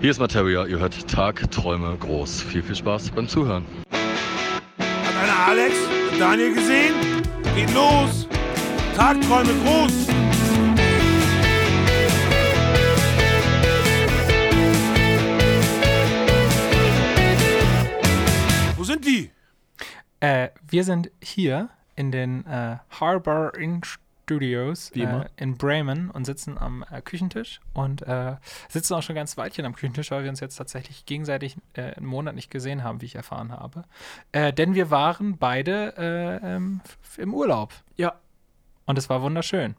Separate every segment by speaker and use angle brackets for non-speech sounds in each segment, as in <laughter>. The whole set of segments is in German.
Speaker 1: Hier ist Materia, ihr hört Tag, Träume groß. Viel, viel Spaß beim Zuhören.
Speaker 2: Hat einer Alex und Daniel gesehen? Geht los! Tagträume groß! Wo sind die?
Speaker 3: Äh, wir sind hier in den äh, Harbor Inn Studios
Speaker 4: Wie immer.
Speaker 3: äh, in Bremen und sitzen am äh, Küchentisch und äh, sitzen auch schon ganz Weilchen am Küchentisch, weil wir uns jetzt tatsächlich gegenseitig äh, einen Monat nicht gesehen haben, wie ich erfahren habe. Äh, denn wir waren beide äh, ähm, im Urlaub
Speaker 4: Ja.
Speaker 3: und es war wunderschön.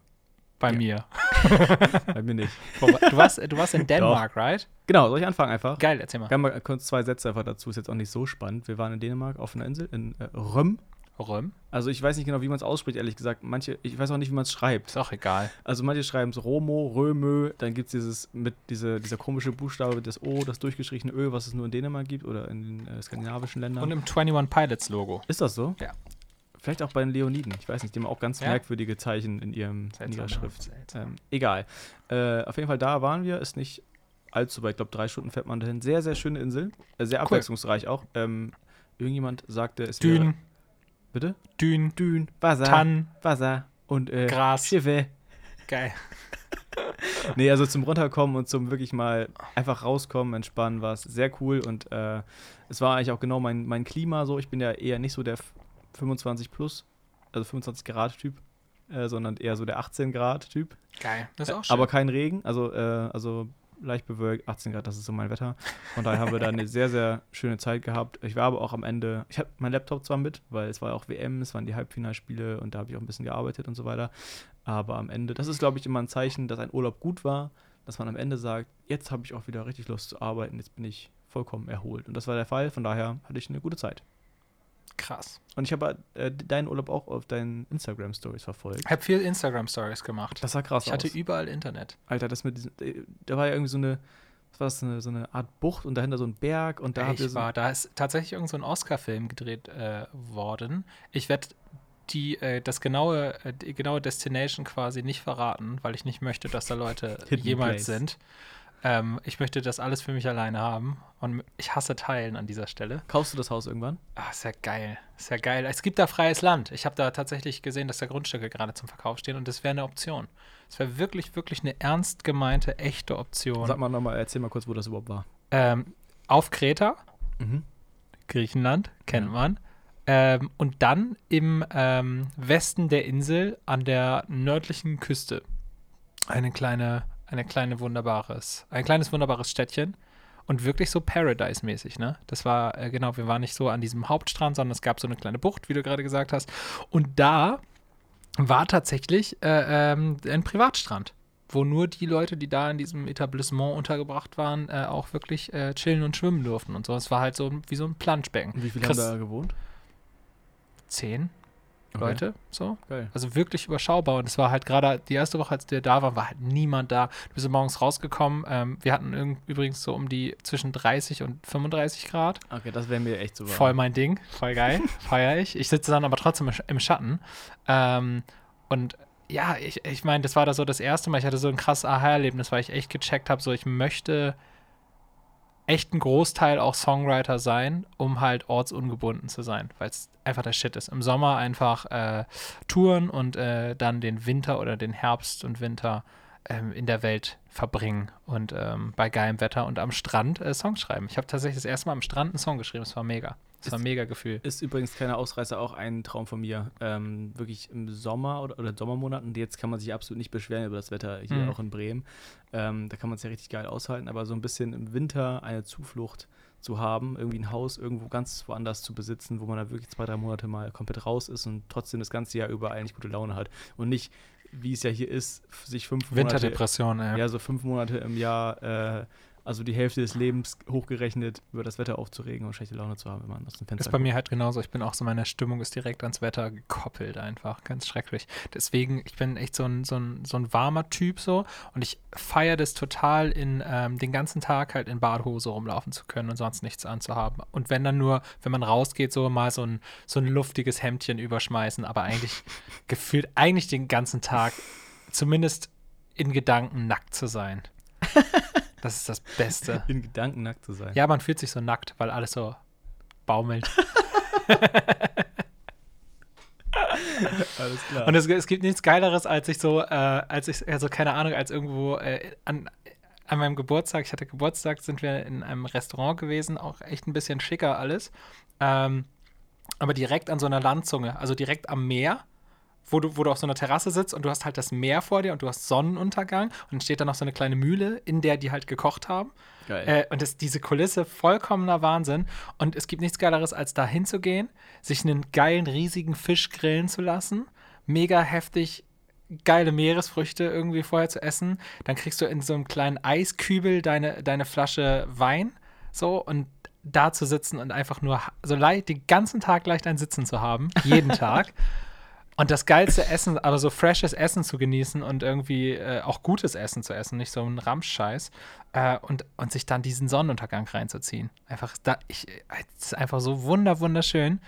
Speaker 3: Bei mir. <laughs>
Speaker 4: Bei mir nicht.
Speaker 3: Du, warst, du warst in <laughs> Dänemark, right?
Speaker 4: Genau, soll ich anfangen einfach?
Speaker 3: Geil, erzähl mal.
Speaker 4: Gerne mal kurz zwei Sätze einfach dazu, ist jetzt auch nicht so spannend. Wir waren in Dänemark auf einer Insel, in äh, Röm.
Speaker 3: Röm?
Speaker 4: Also ich weiß nicht genau, wie man es ausspricht, ehrlich gesagt. Manche, ich weiß auch nicht, wie man es schreibt.
Speaker 3: Ist auch egal.
Speaker 4: Also manche schreiben es Romo, Römö, dann gibt es dieses mit diese, dieser komische Buchstabe, das O, das durchgeschriebene Ö, was es nur in Dänemark gibt oder in den äh, skandinavischen Ländern.
Speaker 3: Und im 21 Pilots Logo.
Speaker 4: ist das so?
Speaker 3: Ja.
Speaker 4: Vielleicht auch bei den Leoniden. Ich weiß nicht, die haben auch ganz
Speaker 3: Ja?
Speaker 4: merkwürdige Zeichen in, ihrem, in ihrer Schrift. Ähm, egal. Äh, auf jeden Fall, da waren wir. Ist nicht allzu weit. Ich glaube, drei Stunden fährt man dahin. Sehr, sehr schöne Insel. Äh, sehr abwechslungsreich auch. Ähm, irgendjemand sagte, es wäre... Bitte?
Speaker 3: Dün,
Speaker 4: Dün, Wasser,
Speaker 3: Tann,
Speaker 4: Wasser und äh,
Speaker 3: Gras.
Speaker 4: Schiffe.
Speaker 3: Geil. <laughs>
Speaker 4: Nee, also zum Runterkommen und zum wirklich mal einfach rauskommen, entspannen war es sehr cool und äh, es war eigentlich auch genau mein, mein Klima so. Ich bin ja eher nicht so der f- 25 plus, also 25 Grad Typ, äh, sondern eher so der 18 Grad Typ.
Speaker 3: Geil. Das ist auch schön.
Speaker 4: Aber kein Regen, also, äh, also leicht bewölkt, 18 Grad, das ist so mein Wetter. Von daher haben wir da eine sehr, sehr schöne Zeit gehabt. Ich war aber auch am Ende, ich hatte meinen Laptop zwar mit, weil es war ja auch WM, es waren die Halbfinalspiele und da habe ich auch ein bisschen gearbeitet und so weiter. Aber am Ende, das ist, glaube ich, immer ein Zeichen, dass ein Urlaub gut war, dass man am Ende sagt, jetzt habe ich auch wieder richtig Lust zu arbeiten, jetzt bin ich vollkommen erholt. Und das war der Fall, von daher hatte ich eine gute Zeit.
Speaker 3: Krass.
Speaker 4: Und ich habe äh, deinen Urlaub auch auf deinen Instagram-Stories verfolgt.
Speaker 3: Ich habe viel Instagram-Stories gemacht.
Speaker 4: Das sah krass
Speaker 3: ich hatte
Speaker 4: aus.
Speaker 3: überall Internet.
Speaker 4: Alter, das mit diesem, äh, da war ja irgendwie so eine, was war das, eine, so eine Art Bucht und dahinter so ein Berg und da habt ihr
Speaker 3: ich
Speaker 4: so,
Speaker 3: war, da ist tatsächlich irgend so ein Oscar-Film gedreht äh, worden. Ich werde die, äh, das genaue, äh, die genaue Destination quasi nicht verraten, weil ich nicht möchte, dass da Leute <laughs> jemals
Speaker 4: place.
Speaker 3: sind. Ähm, ich möchte das alles für mich alleine haben. Und ich hasse Teilen an dieser Stelle.
Speaker 4: kaufst du das Haus irgendwann?
Speaker 3: Ah, ist ja geil. Ist ja geil. Es gibt da freies Land. Ich habe da tatsächlich gesehen, dass da Grundstücke gerade zum Verkauf stehen und das wäre eine Option. Das wäre wirklich, wirklich eine ernst gemeinte, echte Option.
Speaker 4: Sag mal nochmal, erzähl mal kurz, wo das überhaupt war.
Speaker 3: Ähm, auf Kreta,
Speaker 4: Mhm.
Speaker 3: Griechenland, kennt
Speaker 4: Ja.
Speaker 3: man. Ähm, und dann im ähm, Westen der Insel an der nördlichen Küste. Eine kleine, eine kleine wunderbares, ein kleines wunderbares Städtchen. Und wirklich so Paradise-mäßig, ne? Das war, äh, genau, wir waren nicht so an diesem Hauptstrand, sondern es gab so eine kleine Bucht, wie du gerade gesagt hast. Und da war tatsächlich äh, ähm, ein Privatstrand, wo nur die Leute, die da in diesem Etablissement untergebracht waren, äh, auch wirklich äh, chillen und schwimmen durften und so. Es war halt so wie so ein Planschbecken.
Speaker 4: Wie viele
Speaker 3: Chris-
Speaker 4: haben da gewohnt?
Speaker 3: Zehn
Speaker 4: Okay.
Speaker 3: Leute, so.
Speaker 4: Geil.
Speaker 3: Also wirklich überschaubar. Und es war halt gerade die erste Woche, als wir da waren, war halt niemand da. Du bist morgens rausgekommen. Ähm, wir hatten übrigens so um die zwischen 30 und 35 Grad.
Speaker 4: Okay, das wäre mir echt so warm.
Speaker 3: Voll mein Ding, voll geil, <laughs> feiere ich. Ich sitze dann aber trotzdem im Schatten. Ähm, und ja, ich, ich meine, das war da so das erste Mal. Ich hatte so ein krasses Aha-Erlebnis, weil ich echt gecheckt habe, so ich möchte echt einen Großteil auch Songwriter sein, um halt ortsungebunden zu sein, weil es einfach der Shit ist. Im Sommer einfach äh, touren und äh, dann den Winter oder den Herbst und Winter ähm, in der Welt verbringen und ähm, bei geilem Wetter und am Strand äh, Songs schreiben. Ich habe tatsächlich das erste Mal am Strand einen Song geschrieben. Es war mega. Es war ein
Speaker 4: Ist-
Speaker 3: mega Gefühl.
Speaker 4: Ist übrigens kleiner Ausreißer auch ein Traum von mir. Ähm, wirklich im Sommer oder, oder Sommermonaten. Jetzt kann man sich absolut nicht beschweren über das Wetter hier
Speaker 3: Mhm.
Speaker 4: auch in Bremen. Ähm, da kann man es ja richtig geil aushalten. Aber so ein bisschen im Winter eine Zuflucht zu haben, irgendwie ein Haus irgendwo ganz woanders zu besitzen, wo man da wirklich zwei, drei Monate mal komplett raus ist und trotzdem das ganze Jahr über eigentlich gute Laune hat. Und nicht, wie es ja hier ist, sich fünf Monate
Speaker 3: Winterdepression, ey.
Speaker 4: ja, so fünf Monate im Jahr, äh, also die Hälfte des Lebens hochgerechnet, über das Wetter aufzuregen und schlechte Laune zu haben, wenn man aus dem Fenster
Speaker 3: Ist bei mir halt genauso. Ich bin auch so, meine Stimmung ist direkt ans Wetter gekoppelt einfach. Ganz schrecklich. Deswegen, ich bin echt so ein, so ein, so ein warmer Typ so und ich feiere das total, in ähm, den ganzen Tag halt in Badhose rumlaufen zu können und sonst nichts anzuhaben. Und wenn dann nur, wenn man rausgeht, so mal so ein, so ein luftiges Hemdchen überschmeißen, aber eigentlich <laughs> gefühlt eigentlich den ganzen Tag zumindest in Gedanken nackt zu sein. <laughs> Das ist das Beste.
Speaker 4: In Gedanken nackt zu sein.
Speaker 3: Ja, man fühlt sich so nackt, weil alles so baumelt.
Speaker 4: Alles klar.
Speaker 3: Und es, es gibt nichts Geileres, als ich so, äh, als ich, also keine Ahnung, als irgendwo äh, an, an meinem Geburtstag, ich hatte Geburtstag, sind wir in einem Restaurant gewesen, auch echt ein bisschen schicker alles. Ähm, aber direkt an so einer Landzunge, also direkt am Meer, wo du, wo du auf so einer Terrasse sitzt und du hast halt das Meer vor dir und du hast Sonnenuntergang und dann steht da noch so eine kleine Mühle, in der die halt gekocht haben.
Speaker 4: Geil.
Speaker 3: Äh, und das, diese Kulisse, vollkommener Wahnsinn. Und es gibt nichts Geileres, als da hinzugehen, sich einen geilen, riesigen Fisch grillen zu lassen, mega heftig geile Meeresfrüchte irgendwie vorher zu essen. Dann kriegst du in so einem kleinen Eiskübel deine, deine Flasche Wein so und da zu sitzen und einfach nur so leicht, den ganzen Tag leicht ein Sitzen zu haben, jeden <laughs> Tag. Und das geilste Essen, aber so freshes Essen zu genießen und irgendwie äh, auch gutes Essen zu essen, nicht so ein Ramschscheiß. Äh, und, und sich dann diesen Sonnenuntergang reinzuziehen. Einfach, da, ich, es ist einfach so wunder, wunderschön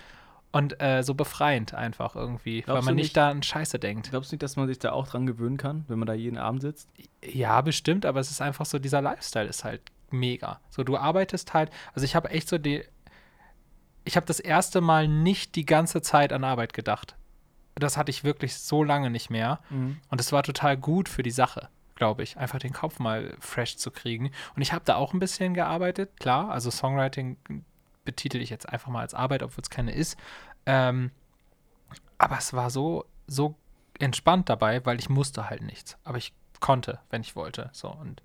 Speaker 3: und äh, so befreiend einfach irgendwie,
Speaker 4: Glaubst
Speaker 3: weil man nicht
Speaker 4: nicht-
Speaker 3: da an Scheiße denkt.
Speaker 4: Glaubst du nicht, dass man sich da auch dran gewöhnen kann, wenn man da jeden Abend sitzt?
Speaker 3: Ja, bestimmt, aber es ist einfach so, dieser Lifestyle ist halt mega. So, du arbeitest halt, also ich habe echt so die, ich habe das erste Mal nicht die ganze Zeit an Arbeit gedacht. Das hatte ich wirklich so lange nicht mehr. Und es war total gut für die Sache, glaube ich, einfach den Kopf mal fresh zu kriegen. Und ich habe da auch ein bisschen gearbeitet, klar. Also Songwriting betitel ich jetzt einfach mal als Arbeit, obwohl es keine ist. Ähm, aber es war so, so entspannt dabei, weil ich musste halt nichts. Aber ich konnte, wenn ich wollte. So und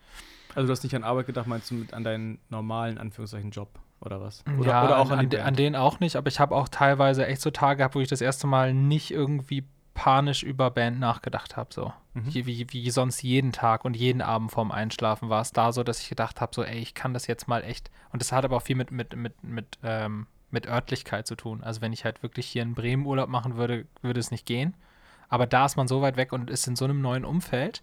Speaker 4: Also du hast nicht an Arbeit gedacht, meinst du mit an deinen normalen, Anführungszeichen, Job oder was? Oder,
Speaker 3: ja,
Speaker 4: oder auch an,
Speaker 3: an, an, denen auch nicht, aber ich habe auch teilweise echt so Tage gehabt, wo ich das erste Mal nicht irgendwie panisch über Band nachgedacht habe, so.
Speaker 4: Mhm.
Speaker 3: Wie, wie, wie sonst jeden Tag und jeden Abend vorm Einschlafen war es da so, dass ich gedacht habe, so, ey, ich kann das jetzt mal echt. Und das hat aber auch viel mit, mit, mit, mit, ähm, mit Örtlichkeit zu tun. Also wenn ich halt wirklich hier in Bremen Urlaub machen würde, würde es nicht gehen. Aber da ist man so weit weg und ist in so einem neuen Umfeld,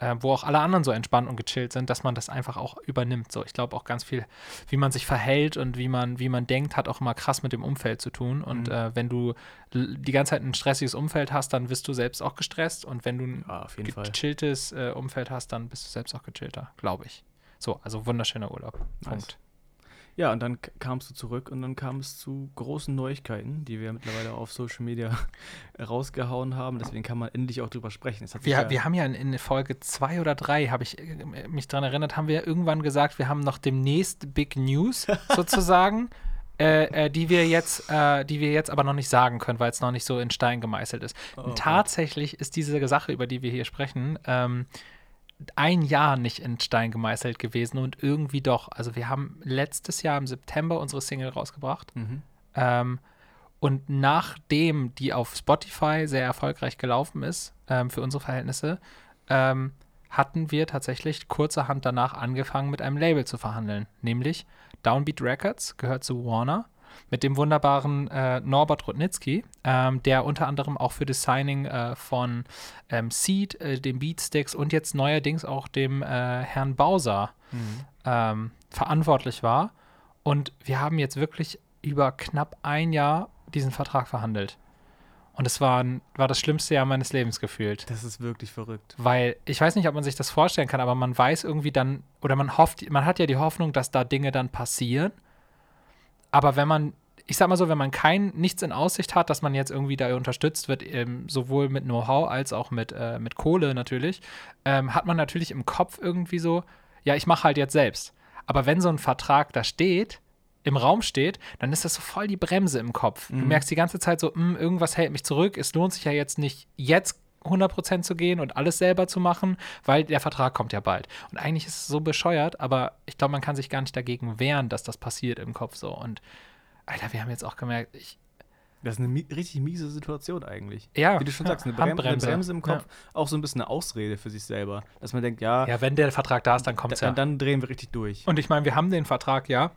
Speaker 3: äh, wo auch alle anderen so entspannt und gechillt sind, dass man das einfach auch übernimmt. So, ich glaube auch ganz viel, wie man sich verhält und wie man, wie man denkt, hat auch immer krass mit dem Umfeld zu tun. Und
Speaker 4: Mhm.
Speaker 3: äh, wenn du die ganze Zeit ein stressiges Umfeld hast, dann wirst du selbst auch gestresst. Und wenn du ein
Speaker 4: Ja,
Speaker 3: gechilltes äh, Umfeld hast, dann bist du selbst auch gechillter, glaube ich. So, also wunderschöner Urlaub.
Speaker 4: Nice.
Speaker 3: Punkt.
Speaker 4: Ja, und dann kamst du zurück und dann kam es zu großen Neuigkeiten, die wir mittlerweile auf Social Media <laughs> rausgehauen haben. Deswegen kann man endlich auch drüber sprechen.
Speaker 3: Wir,
Speaker 4: ja,
Speaker 3: wir haben ja in, in Folge zwei oder drei, habe ich äh, mich daran erinnert, haben wir irgendwann gesagt, wir haben noch demnächst Big News <laughs> sozusagen, äh, äh, die wir jetzt, äh, die wir jetzt aber noch nicht sagen können, weil es noch nicht so in Stein gemeißelt ist.
Speaker 4: Oh, okay.
Speaker 3: Tatsächlich ist diese Sache, über die wir hier sprechen, ähm, ein Jahr nicht in Stein gemeißelt gewesen und irgendwie doch. Also wir haben letztes Jahr im September unsere Single rausgebracht.
Speaker 4: Mhm.
Speaker 3: Ähm, und nachdem die auf Spotify sehr erfolgreich gelaufen ist, ähm, für unsere Verhältnisse, ähm, hatten wir tatsächlich kurzerhand danach angefangen, mit einem Label zu verhandeln. Nämlich Downbeat Records gehört zu Warner mit dem wunderbaren äh, Norbert Rudnitzky, ähm, der unter anderem auch für das Signing äh, von ähm, Seed, äh, dem Beatsticks und jetzt neuerdings auch dem äh, Herrn Bowser
Speaker 4: Mhm.
Speaker 3: ähm, verantwortlich war. Und wir haben jetzt wirklich über knapp ein Jahr diesen Vertrag verhandelt. Und es war, war das schlimmste Jahr meines Lebens gefühlt.
Speaker 4: Das ist wirklich verrückt.
Speaker 3: Weil ich weiß nicht, ob man sich das vorstellen kann, aber man weiß irgendwie dann, oder man hofft, man hat ja die Hoffnung, dass da Dinge dann passieren. Aber wenn man, ich sag mal so, wenn man kein, nichts in Aussicht hat, dass man jetzt irgendwie da unterstützt wird, ähm, sowohl mit Know-how als auch mit, äh, mit Kohle natürlich, ähm, hat man natürlich im Kopf irgendwie so, ja, ich mache halt jetzt selbst. Aber wenn so ein Vertrag da steht, im Raum steht, dann ist das so voll die Bremse im Kopf. Du
Speaker 4: Mhm.
Speaker 3: merkst die ganze Zeit so, "Hm, irgendwas hält mich zurück. Es lohnt sich ja jetzt nicht, jetzt 100% zu gehen und alles selber zu machen, weil der Vertrag kommt ja bald. Und eigentlich ist es so bescheuert, aber ich glaube, man kann sich gar nicht dagegen wehren, dass das passiert im Kopf so. Und Alter, wir haben jetzt auch gemerkt, ich,
Speaker 4: Das ist eine mi richtig miese Situation eigentlich.
Speaker 3: ja,
Speaker 4: Wie du schon
Speaker 3: ja,
Speaker 4: sagst, eine, Brem eine. Bremse im Kopf, auch so ein bisschen eine Ausrede für sich selber. Dass man denkt, ja,
Speaker 3: Ja. ja, wenn der Vertrag da ist, dann kommt es ja.
Speaker 4: dann drehen wir richtig durch.
Speaker 3: Und ich meine, wir haben den Vertrag ja,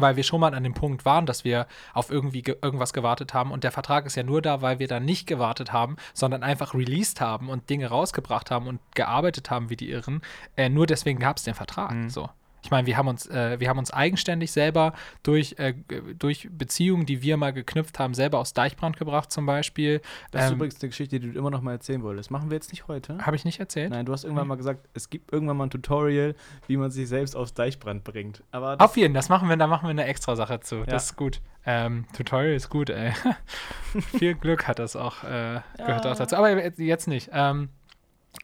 Speaker 3: weil wir schon mal an dem Punkt waren, dass wir auf irgendwie ge irgendwas gewartet haben. Und der Vertrag ist ja nur da, weil wir da nicht gewartet haben, sondern einfach released haben und Dinge rausgebracht haben und gearbeitet haben wie die Irren. Äh, nur deswegen gab es den Vertrag.
Speaker 4: Mhm.
Speaker 3: So. Ich meine, wir haben uns, äh, wir haben uns eigenständig selber durch, äh, durch Beziehungen, die wir mal geknüpft haben, selber aus Deichbrand gebracht zum Beispiel.
Speaker 4: Das ist
Speaker 3: Ähm,
Speaker 4: übrigens eine Geschichte, die du immer noch mal erzählen wolltest. Machen wir jetzt nicht heute.
Speaker 3: Habe ich nicht erzählt?
Speaker 4: Nein, du hast irgendwann mal gesagt, es gibt irgendwann mal ein Tutorial, wie man sich selbst aus Deichbrand bringt. Aber
Speaker 3: Auf jeden, das machen wir, da machen wir eine extra Sache zu.
Speaker 4: Ja.
Speaker 3: Das ist gut. Ähm, Tutorial ist gut, ey. <laughs> Viel Glück hat das auch, äh, gehört
Speaker 4: Ja.
Speaker 3: auch dazu. Aber jetzt- jetzt nicht. Ähm,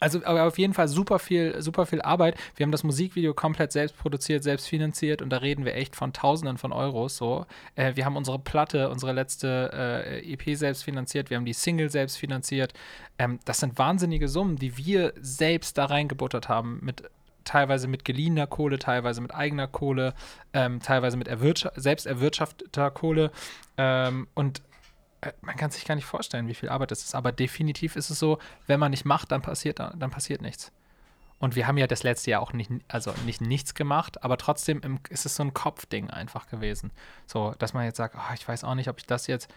Speaker 3: also auf jeden Fall super viel, super viel Arbeit. Wir haben das Musikvideo komplett selbst produziert, selbst finanziert und da reden wir echt von Tausenden von Euros. So, äh, wir haben unsere Platte, unsere letzte äh, EP selbst finanziert, wir haben die Single selbst finanziert. Ähm, das sind wahnsinnige Summen, die wir selbst da reingebuttert haben mit teilweise mit geliehener Kohle, teilweise mit eigener Kohle, ähm, teilweise mit erwirtscha selbst erwirtschafteter Kohle. Ähm, und man kann sich gar nicht vorstellen, wie viel Arbeit das ist. Aber definitiv ist es so, wenn man nicht macht, dann passiert, dann passiert nichts. Und wir haben ja das letzte Jahr auch nicht, also nicht nichts gemacht, aber trotzdem im, ist es so ein Kopfding einfach gewesen. So, dass man jetzt sagt, oh, ich weiß auch nicht, ob ich das jetzt.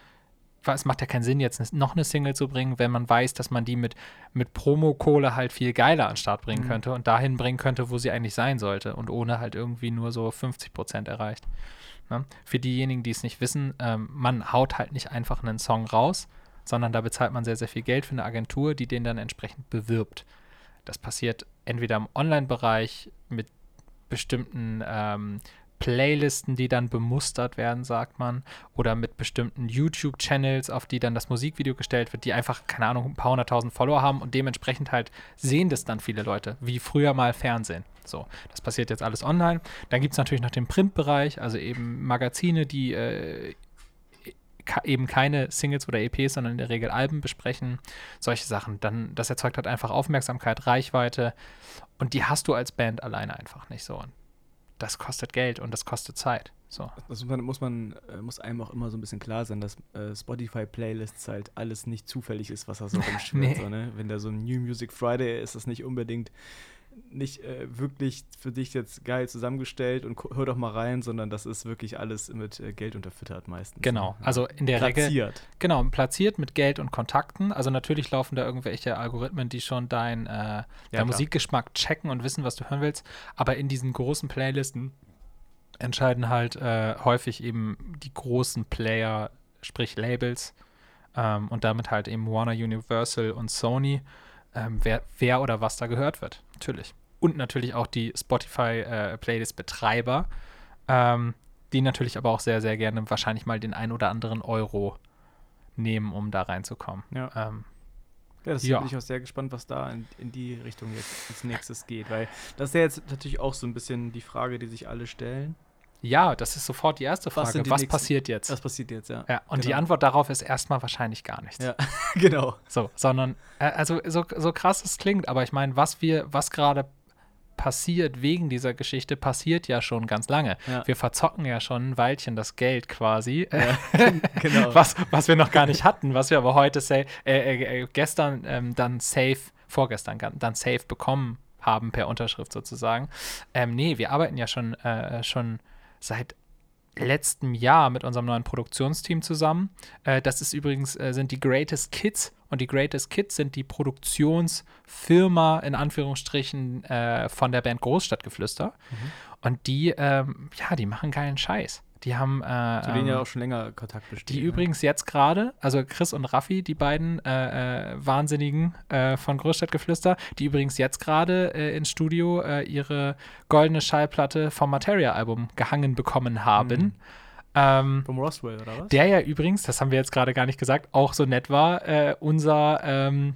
Speaker 3: Es macht ja keinen Sinn, jetzt noch eine Single zu bringen, wenn man weiß, dass man die mit, mit Promo-Kohle halt viel geiler an den Start bringen
Speaker 4: Mhm.
Speaker 3: könnte und dahin bringen könnte, wo sie eigentlich sein sollte und ohne halt irgendwie nur so 50 Prozent erreicht. Ne? Für diejenigen, die es nicht wissen, ähm, man haut halt nicht einfach einen Song raus, sondern da bezahlt man sehr, sehr viel Geld für eine Agentur, die den dann entsprechend bewirbt. Das passiert entweder im Online-Bereich mit bestimmten ähm, Playlisten, die dann bemustert werden, sagt man, oder mit bestimmten YouTube-Channels, auf die dann das Musikvideo gestellt wird, die einfach, keine Ahnung, ein paar hunderttausend Follower haben und dementsprechend halt sehen das dann viele Leute, wie früher mal Fernsehen. So, das passiert jetzt alles online. Dann gibt es natürlich noch den Printbereich, also eben Magazine, die äh, eben keine Singles oder EPs, sondern in der Regel Alben besprechen, solche Sachen. Dann, das erzeugt halt einfach Aufmerksamkeit, Reichweite und die hast du als Band alleine einfach nicht so. Und das kostet Geld und das kostet Zeit. So.
Speaker 4: das muss man, muss man äh, muss einem auch immer so ein bisschen klar sein, dass äh, Spotify-Playlists halt alles nicht zufällig ist, was da so <laughs> rumschwirrt.
Speaker 3: Nee.
Speaker 4: so, ne? Wenn da so ein New Music Friday ist, ist das nicht unbedingt nicht äh, wirklich für dich jetzt geil zusammengestellt und hör doch mal rein, sondern das ist wirklich alles mit äh, Geld unterfüttert meistens.
Speaker 3: Genau.
Speaker 4: ne?
Speaker 3: Also in der Regel.
Speaker 4: Platziert.
Speaker 3: Genau, platziert mit Geld und Kontakten. Also natürlich laufen da irgendwelche Algorithmen, die schon dein, äh, dein
Speaker 4: klar.
Speaker 3: Musikgeschmack checken und wissen, was du hören willst. Aber in diesen großen Playlisten entscheiden halt äh, häufig eben die großen Player, sprich Labels ähm, und damit halt eben Warner, Universal und Sony, ähm, wer, wer oder was da gehört wird. Natürlich. Und natürlich auch die Spotify-Playlist-Betreiber, ähm, die natürlich aber auch sehr, sehr gerne wahrscheinlich mal den ein oder anderen Euro nehmen, um da reinzukommen.
Speaker 4: Ja.
Speaker 3: Ähm,
Speaker 4: Ja, das
Speaker 3: Ja.
Speaker 4: bin ich auch sehr gespannt, was da in, in die Richtung jetzt als nächstes geht, weil das ist ja jetzt natürlich auch so ein bisschen die Frage, die sich alle stellen.
Speaker 3: Ja, das ist sofort die erste
Speaker 4: Was
Speaker 3: Frage.
Speaker 4: die
Speaker 3: was
Speaker 4: nächsten-
Speaker 3: passiert jetzt?
Speaker 4: Das passiert jetzt, ja.
Speaker 3: ja, und die
Speaker 4: genau.
Speaker 3: Antwort darauf ist erstmal wahrscheinlich gar nichts.
Speaker 4: Ja, <laughs> genau.
Speaker 3: So, sondern, äh, also so, so krass es klingt, aber ich meine, was wir, was gerade passiert wegen dieser Geschichte, passiert ja schon ganz lange.
Speaker 4: Ja.
Speaker 3: Wir verzocken ja schon ein Weilchen das Geld quasi, äh, <laughs>
Speaker 4: genau.
Speaker 3: was, was wir noch gar nicht hatten, was wir aber heute äh, äh, äh, gestern ähm, dann safe, vorgestern dann safe bekommen haben per Unterschrift sozusagen. Ähm, nee, wir arbeiten ja schon, äh, schon seit letztem Jahr mit unserem neuen Produktionsteam zusammen. Äh, das ist übrigens, äh, sind die Greatest Kids und die Greatest Kids sind die Produktionsfirma in Anführungsstrichen äh, von der Band Großstadtgeflüster. Und die, ähm, ja, die machen geilen Scheiß. Die haben äh,
Speaker 4: Zu denen ja
Speaker 3: ähm,
Speaker 4: auch schon länger Kontakt besteht.
Speaker 3: die
Speaker 4: ne?
Speaker 3: übrigens jetzt gerade, also Chris und Raffi, die beiden äh, äh, Wahnsinnigen äh, von Großstadtgeflüster, die übrigens jetzt gerade äh, ins Studio äh, ihre goldene Schallplatte vom Materia-Album gehangen bekommen haben.
Speaker 4: Mhm.
Speaker 3: Ähm,
Speaker 4: Vom Roswell, oder was?
Speaker 3: der ja übrigens, das haben wir jetzt gerade gar nicht gesagt, auch so nett war, äh, unser, ähm,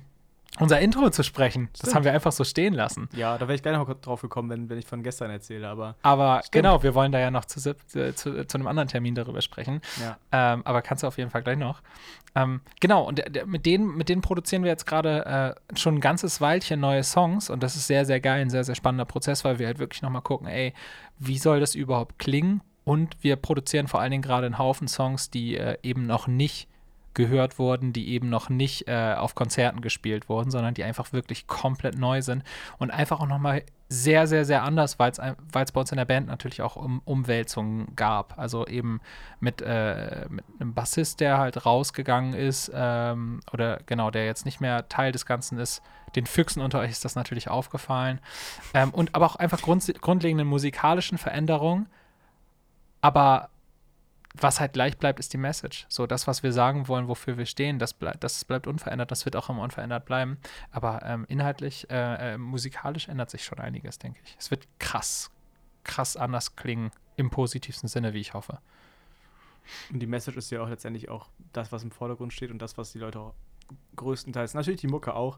Speaker 3: unser Intro zu sprechen. Das
Speaker 4: Stimmt.
Speaker 3: haben wir einfach so stehen lassen.
Speaker 4: Ja, da wäre ich gleich noch drauf gekommen, wenn, wenn ich von gestern erzähle, aber
Speaker 3: Aber
Speaker 4: Stimmt.
Speaker 3: genau, wir wollen da ja noch zu, äh, zu, zu einem anderen Termin darüber sprechen.
Speaker 4: ja.
Speaker 3: Ähm, aber kannst du auf jeden Fall gleich noch. Ähm, genau, und der, der, mit, denen, mit denen produzieren wir jetzt gerade äh, schon ein ganzes Weilchen neue Songs und das ist sehr, sehr geil, ein sehr, sehr spannender Prozess, weil wir halt wirklich nochmal gucken, ey, wie soll das überhaupt klingen? Und wir produzieren vor allen Dingen gerade einen Haufen Songs, die äh, eben noch nicht gehört wurden, die eben noch nicht äh, auf Konzerten gespielt wurden, sondern die einfach wirklich komplett neu sind und einfach auch nochmal sehr, sehr, sehr anders, weil es bei uns in der Band natürlich auch um, Umwälzungen gab. Also eben mit, äh, mit einem Bassist, der halt rausgegangen ist, ähm, oder genau, der jetzt nicht mehr Teil des Ganzen ist. Den Füchsen unter euch ist das natürlich aufgefallen. Ähm, und aber auch einfach grund, grundlegenden musikalischen Veränderungen. Aber was halt gleich bleibt, ist die Message. So, das, was wir sagen wollen, wofür wir stehen, das, bleib, das bleibt unverändert, das wird auch immer unverändert bleiben. Aber ähm, inhaltlich, äh, äh, musikalisch ändert sich schon einiges, denke ich. Es wird krass, krass anders klingen, im positivsten Sinne, wie ich hoffe.
Speaker 4: Und die Message ist ja auch letztendlich auch das, was im Vordergrund steht und das, was die Leute auch größtenteils, natürlich die Mucke auch,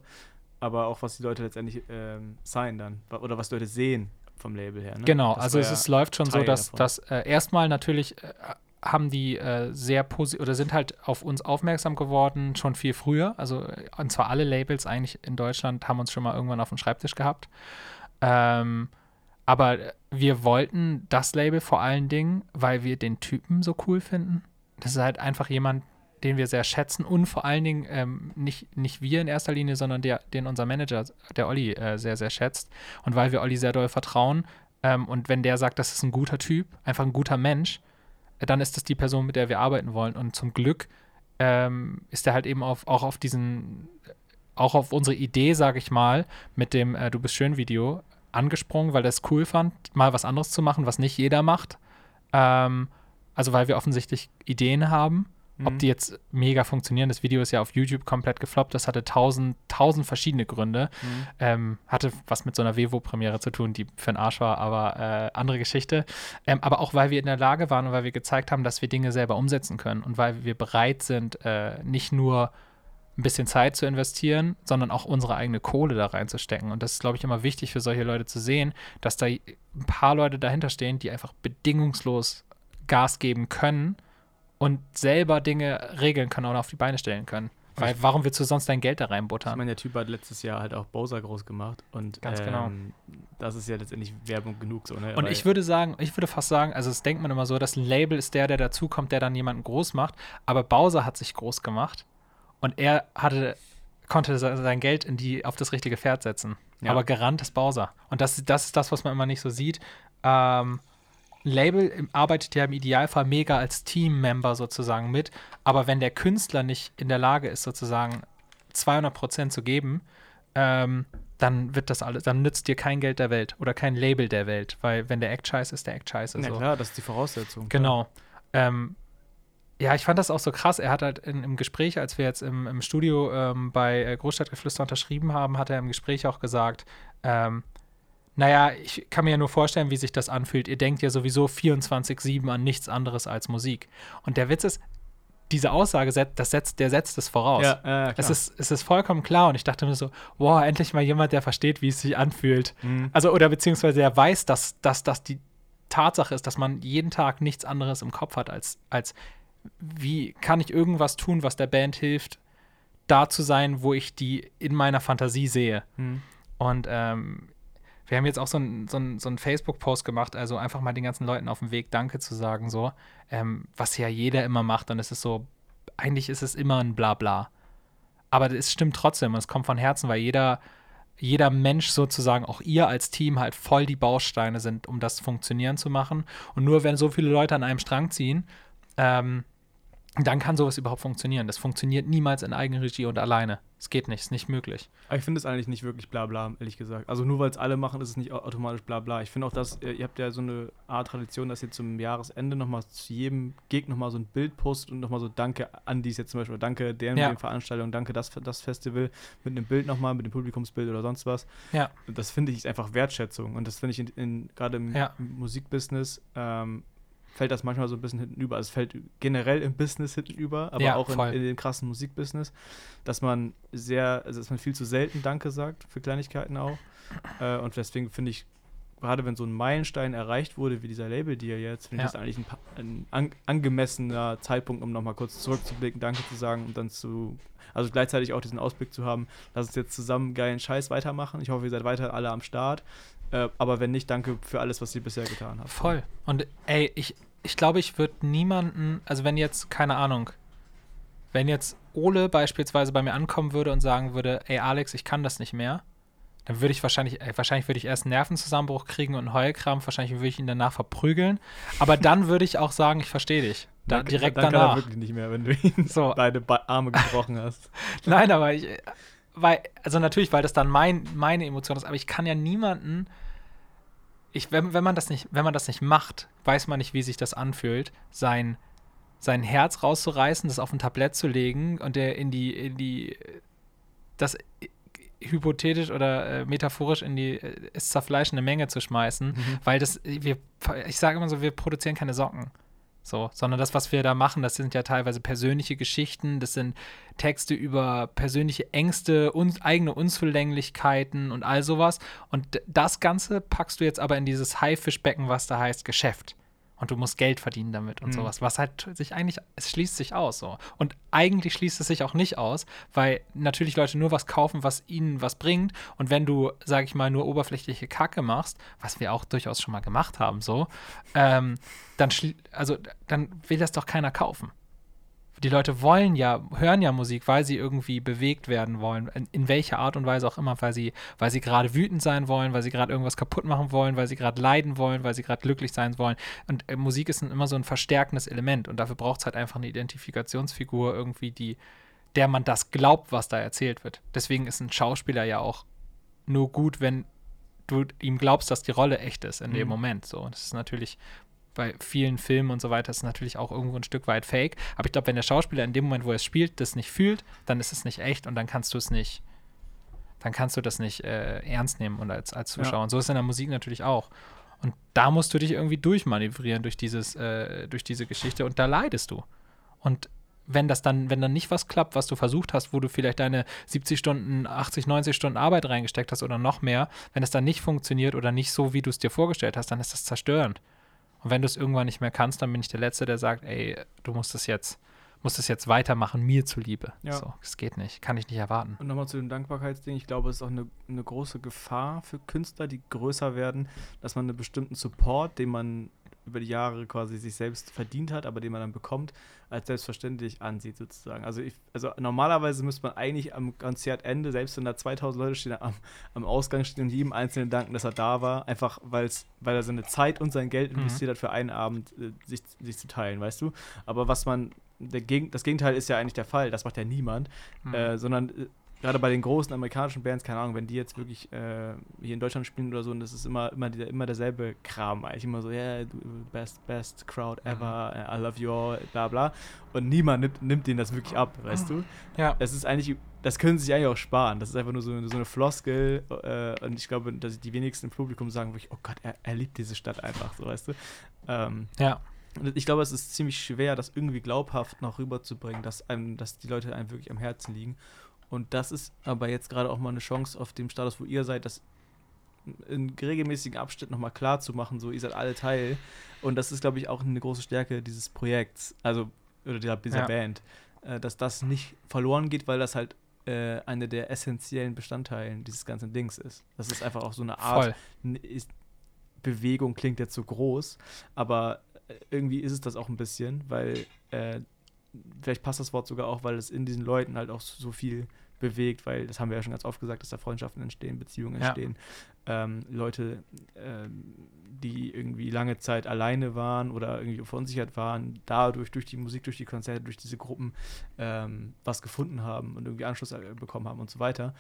Speaker 4: aber auch was die Leute letztendlich ähm, sein dann oder was die Leute sehen vom Label her. Ne?
Speaker 3: Genau, das also es, ja es, läuft schon Teil so, dass, dass äh, erstmal natürlich äh, haben die äh, sehr positiv oder sind halt auf uns aufmerksam geworden, schon viel früher. Also, äh, und zwar alle Labels eigentlich in Deutschland haben uns schon mal irgendwann auf dem Schreibtisch gehabt. Ähm, aber wir wollten das Label vor allen Dingen, weil wir den Typen so cool finden. Das ist halt einfach jemand, den wir sehr schätzen und vor allen Dingen ähm, nicht, nicht wir in erster Linie, sondern der, den unser Manager, der Olli, äh, sehr, sehr schätzt. Und weil wir Olli sehr doll vertrauen ähm, und wenn der sagt, das ist ein guter Typ, einfach ein guter Mensch, dann ist das die Person, mit der wir arbeiten wollen. Und zum Glück ähm, ist er halt eben auf, auch auf diesen, auch auf unsere Idee, sage ich mal, mit dem äh, Du bist schön Video angesprungen, weil er es cool fand, mal was anderes zu machen, was nicht jeder macht. Ähm, also weil wir offensichtlich Ideen haben Mhm. Ob die jetzt mega funktionieren, das Video ist ja auf YouTube komplett gefloppt. Das hatte tausend, tausend verschiedene Gründe. Mhm. Ähm, hatte was mit so einer Vevo-Premiere zu tun, die für den Arsch war, aber äh, andere Geschichte. Ähm, aber auch, weil wir in der Lage waren und weil wir gezeigt haben, dass wir Dinge selber umsetzen können und weil wir bereit sind, äh, nicht nur ein bisschen Zeit zu investieren, sondern auch unsere eigene Kohle da reinzustecken. Und das ist, glaube ich, immer wichtig für solche Leute zu sehen, dass da ein paar Leute dahinter stehen, die einfach bedingungslos Gas geben können und selber Dinge regeln können oder auf die Beine stellen können. Weil warum willst du sonst dein Geld da reinbuttern?
Speaker 4: Ich meine, der Typ hat letztes Jahr halt auch Bowser groß gemacht und
Speaker 3: Ganz genau.
Speaker 4: Ähm, das ist ja letztendlich Werbung genug so, ne?
Speaker 3: Und Weil ich würde sagen, ich würde fast sagen, also es denkt man immer so, dass ein Label ist der, der dazukommt, der dann jemanden groß macht, aber Bowser hat sich groß gemacht und er hatte konnte sein Geld in die auf das richtige Pferd setzen. Ja. Aber gerannt ist Bowser. Und das, das ist das, was man immer nicht so sieht. Ähm, Label arbeitet ja im Idealfall mega als Team-Member sozusagen mit, aber wenn der Künstler nicht in der Lage ist, sozusagen 200 Prozent zu geben, ähm, dann wird das alles, dann nützt dir kein Geld der Welt oder kein Label der Welt, weil wenn der Act scheiße ist, der Act scheiße.
Speaker 4: Ja, so. klar, das ist die Voraussetzung.
Speaker 3: Genau. Ähm, ja, ich fand das auch so krass. Er hat halt in, im Gespräch, als wir jetzt im, im Studio ähm, bei äh, Großstadtgeflüster unterschrieben haben, hat er im Gespräch auch gesagt, ähm, naja, ich kann mir ja nur vorstellen, wie sich das anfühlt. Ihr denkt ja sowieso 24-7 an nichts anderes als Musik. Und der Witz ist, diese Aussage, das setzt, der setzt es voraus. Ja, äh, es, ist, es ist vollkommen klar und ich dachte mir so, wow, endlich mal jemand, der versteht, wie es sich anfühlt. Mhm. Also, oder beziehungsweise der weiß, dass, dass das die Tatsache ist, dass man jeden Tag nichts anderes im Kopf hat, als, als wie kann ich irgendwas tun, was der Band hilft, da zu sein, wo ich die in meiner Fantasie sehe. Mhm. Und ähm, wir haben jetzt auch so einen so so ein Facebook-Post gemacht, also einfach mal den ganzen Leuten auf dem Weg Danke zu sagen, so, ähm, was ja jeder immer macht. Und es ist so, eigentlich ist es immer ein Blabla. Aber es stimmt trotzdem, es kommt von Herzen, weil jeder, jeder Mensch sozusagen, auch ihr als Team, halt voll die Bausteine sind, um das funktionieren zu machen. Und nur wenn so viele Leute an einem Strang ziehen, ähm, dann kann sowas überhaupt funktionieren. Das funktioniert niemals in Eigenregie und alleine. Es geht nicht, ist nicht möglich.
Speaker 4: Aber ich finde es eigentlich nicht wirklich bla bla, ehrlich gesagt. Also nur weil es alle machen, ist es nicht automatisch bla bla. Ich finde auch, dass ihr habt ja so eine Art Tradition, dass ihr zum Jahresende nochmal zu jedem Gig nochmal so ein Bild postet und nochmal so Danke an dies jetzt zum Beispiel, danke der ja. Veranstaltung, danke das, das Festival mit einem Bild nochmal, mit dem Publikumsbild oder sonst was.
Speaker 3: Ja.
Speaker 4: Das finde ich einfach Wertschätzung und das finde ich gerade im
Speaker 3: ja.
Speaker 4: Musikbusiness ähm, fällt das manchmal so ein bisschen hinten über. Also es fällt generell im Business hinten über, aber
Speaker 3: ja,
Speaker 4: auch in, in, dem krassen Musikbusiness, dass man sehr, also dass man viel zu selten Danke sagt für Kleinigkeiten auch. Äh, und deswegen finde ich, gerade wenn so ein Meilenstein erreicht wurde, wie dieser Label-Deal jetzt, finde ja. ich das eigentlich ein, ein an, angemessener Zeitpunkt, um nochmal kurz zurückzublicken, Danke zu sagen und dann zu, also gleichzeitig auch diesen Ausblick zu haben, lass uns jetzt zusammen geilen Scheiß weitermachen. Ich hoffe, ihr seid weiter alle am Start. Äh, aber wenn nicht, danke für alles, was ihr bisher getan habt.
Speaker 3: Voll. Und ey, ich, ich glaube, ich würde niemanden, also wenn jetzt, keine Ahnung, wenn jetzt Ole beispielsweise bei mir ankommen würde und sagen würde, ey Alex, ich kann das nicht mehr, dann würde ich wahrscheinlich, äh, wahrscheinlich würde ich erst einen Nervenzusammenbruch kriegen und einen Heulkrampf, wahrscheinlich würde ich ihn danach verprügeln. Aber dann würde ich auch sagen, ich verstehe dich. Da,
Speaker 4: Dann-
Speaker 3: direkt
Speaker 4: dann Kann
Speaker 3: danach.
Speaker 4: er wirklich nicht mehr, wenn du ihm
Speaker 3: So.
Speaker 4: Ba- Arme gebrochen hast. <laughs>
Speaker 3: Nein, aber ich, weil, also natürlich, weil das dann mein, meine Emotion ist, aber ich kann ja niemanden, ich, wenn, wenn man das nicht, wenn man das nicht macht, weiß man nicht, wie sich das anfühlt, sein, sein Herz rauszureißen, das auf ein Tablett zu legen und der in die, in die, das hypothetisch oder äh, metaphorisch in die äh, zerfleischende Menge zu schmeißen, weil das, wir, ich sage immer so, wir produzieren keine Socken. So, sondern das, was wir da machen, das sind ja teilweise persönliche Geschichten, das sind Texte über persönliche Ängste, und eigene Unzulänglichkeiten und all sowas. Und das Ganze packst du jetzt aber in dieses Haifischbecken, was da heißt Geschäft. Und du musst Geld verdienen damit und
Speaker 4: Mhm.
Speaker 3: sowas, was halt sich eigentlich, es schließt sich aus so. Und eigentlich schließt es sich auch nicht aus, weil natürlich Leute nur was kaufen, was ihnen was bringt. Und wenn du, sag ich mal, nur oberflächliche Kacke machst, was wir auch durchaus schon mal gemacht haben, so, ähm, dann, also, dann will das doch keiner kaufen. Die Leute wollen ja, hören ja Musik, weil sie irgendwie bewegt werden wollen, in, in welcher Art und Weise auch immer, weil sie, weil sie gerade wütend sein wollen, weil sie gerade irgendwas kaputt machen wollen, weil sie gerade leiden wollen, weil sie gerade glücklich sein wollen. Und äh, Musik ist immer so ein verstärkendes Element und dafür braucht es halt einfach eine Identifikationsfigur irgendwie, die, der man das glaubt, was da erzählt wird. Deswegen ist ein Schauspieler ja auch nur gut, wenn du ihm glaubst, dass die Rolle echt ist in dem
Speaker 4: Mhm.
Speaker 3: Moment. So, das ist natürlich bei vielen Filmen und so weiter ist natürlich auch irgendwo ein Stück weit fake. Aber ich glaube, wenn der Schauspieler in dem Moment, wo er es spielt, das nicht fühlt, dann ist es nicht echt und dann kannst du es nicht, dann kannst du das nicht äh, ernst nehmen und als, als Zuschauer.
Speaker 4: Ja.
Speaker 3: Und so ist es in der Musik natürlich auch. Und da musst du dich irgendwie durchmanövrieren durch dieses, äh, durch diese Geschichte und da leidest du. Und wenn das dann, wenn dann nicht was klappt, was du versucht hast, wo du vielleicht deine 70 Stunden, 80, 90 Stunden Arbeit reingesteckt hast oder noch mehr, wenn es dann nicht funktioniert oder nicht so, wie du es dir vorgestellt hast, dann ist das zerstörend. Und wenn du es irgendwann nicht mehr kannst, dann bin ich der Letzte, der sagt, ey, du musst es jetzt, musst es jetzt weitermachen, mir zuliebe.
Speaker 4: Ja.
Speaker 3: So, es geht nicht, kann ich nicht erwarten.
Speaker 4: Und nochmal zu dem Dankbarkeitsding. Ich glaube, es ist auch eine, eine große Gefahr für Künstler, die größer werden, dass man einen bestimmten Support, den man über die Jahre quasi sich selbst verdient hat, aber den man dann bekommt, als selbstverständlich ansieht sozusagen. Also, ich, also normalerweise müsste man eigentlich am Konzertende, selbst wenn da 2000 Leute stehen, am, am Ausgang stehen und jedem Einzelnen danken, dass er da war, einfach weil's, weil er seine Zeit und sein Geld
Speaker 3: Mhm.
Speaker 4: investiert hat, für einen Abend äh, sich, sich zu teilen, weißt du? Aber was man, der Geg das Gegenteil ist ja eigentlich der Fall, das macht ja niemand,
Speaker 3: Mhm.
Speaker 4: äh, sondern äh, gerade bei den großen amerikanischen Bands, keine Ahnung, wenn die jetzt wirklich äh, hier in Deutschland spielen oder so, und das ist immer, immer, dieser, immer derselbe Kram eigentlich. Immer so, yeah, best, best crowd ever, äh, I love you all, bla bla. Und niemand nimmt, nimmt denen das wirklich ab, weißt du?
Speaker 3: ja.
Speaker 4: Das ist eigentlich, das können sie sich eigentlich auch sparen. Das ist einfach nur so, so eine Floskel. Äh, und ich glaube, dass die wenigsten im Publikum sagen wirklich, oh Gott, er, er liebt diese Stadt einfach, so weißt du. Ähm,
Speaker 3: ja.
Speaker 4: und ich glaube, es ist ziemlich schwer, das irgendwie glaubhaft noch rüberzubringen, dass, einem, dass die Leute einem wirklich am Herzen liegen. Und das ist aber jetzt gerade auch mal eine Chance auf dem Status, wo ihr seid, das in regelmäßigen Abschnitt nochmal klar zu machen, so ihr seid alle Teil. Und das ist, glaube ich, auch eine große Stärke dieses Projekts, also oder dieser, dieser
Speaker 3: Ja.
Speaker 4: Band, äh, dass das nicht verloren geht, weil das halt äh, eine der essentiellen Bestandteilen dieses ganzen Dings ist. Das ist einfach auch so eine Art ist, Bewegung klingt jetzt so groß, aber äh, irgendwie ist es das auch ein bisschen, weil äh, vielleicht passt das Wort sogar auch, weil es in diesen Leuten halt auch so viel bewegt, weil das haben wir ja schon ganz oft gesagt, dass da Freundschaften entstehen, Beziehungen
Speaker 3: Ja.
Speaker 4: entstehen. Ähm, Leute, ähm, die irgendwie lange Zeit alleine waren oder irgendwie verunsichert waren, dadurch, durch die Musik, durch die Konzerte, durch diese Gruppen ähm, was gefunden haben und irgendwie Anschluss äh, bekommen haben und so weiter.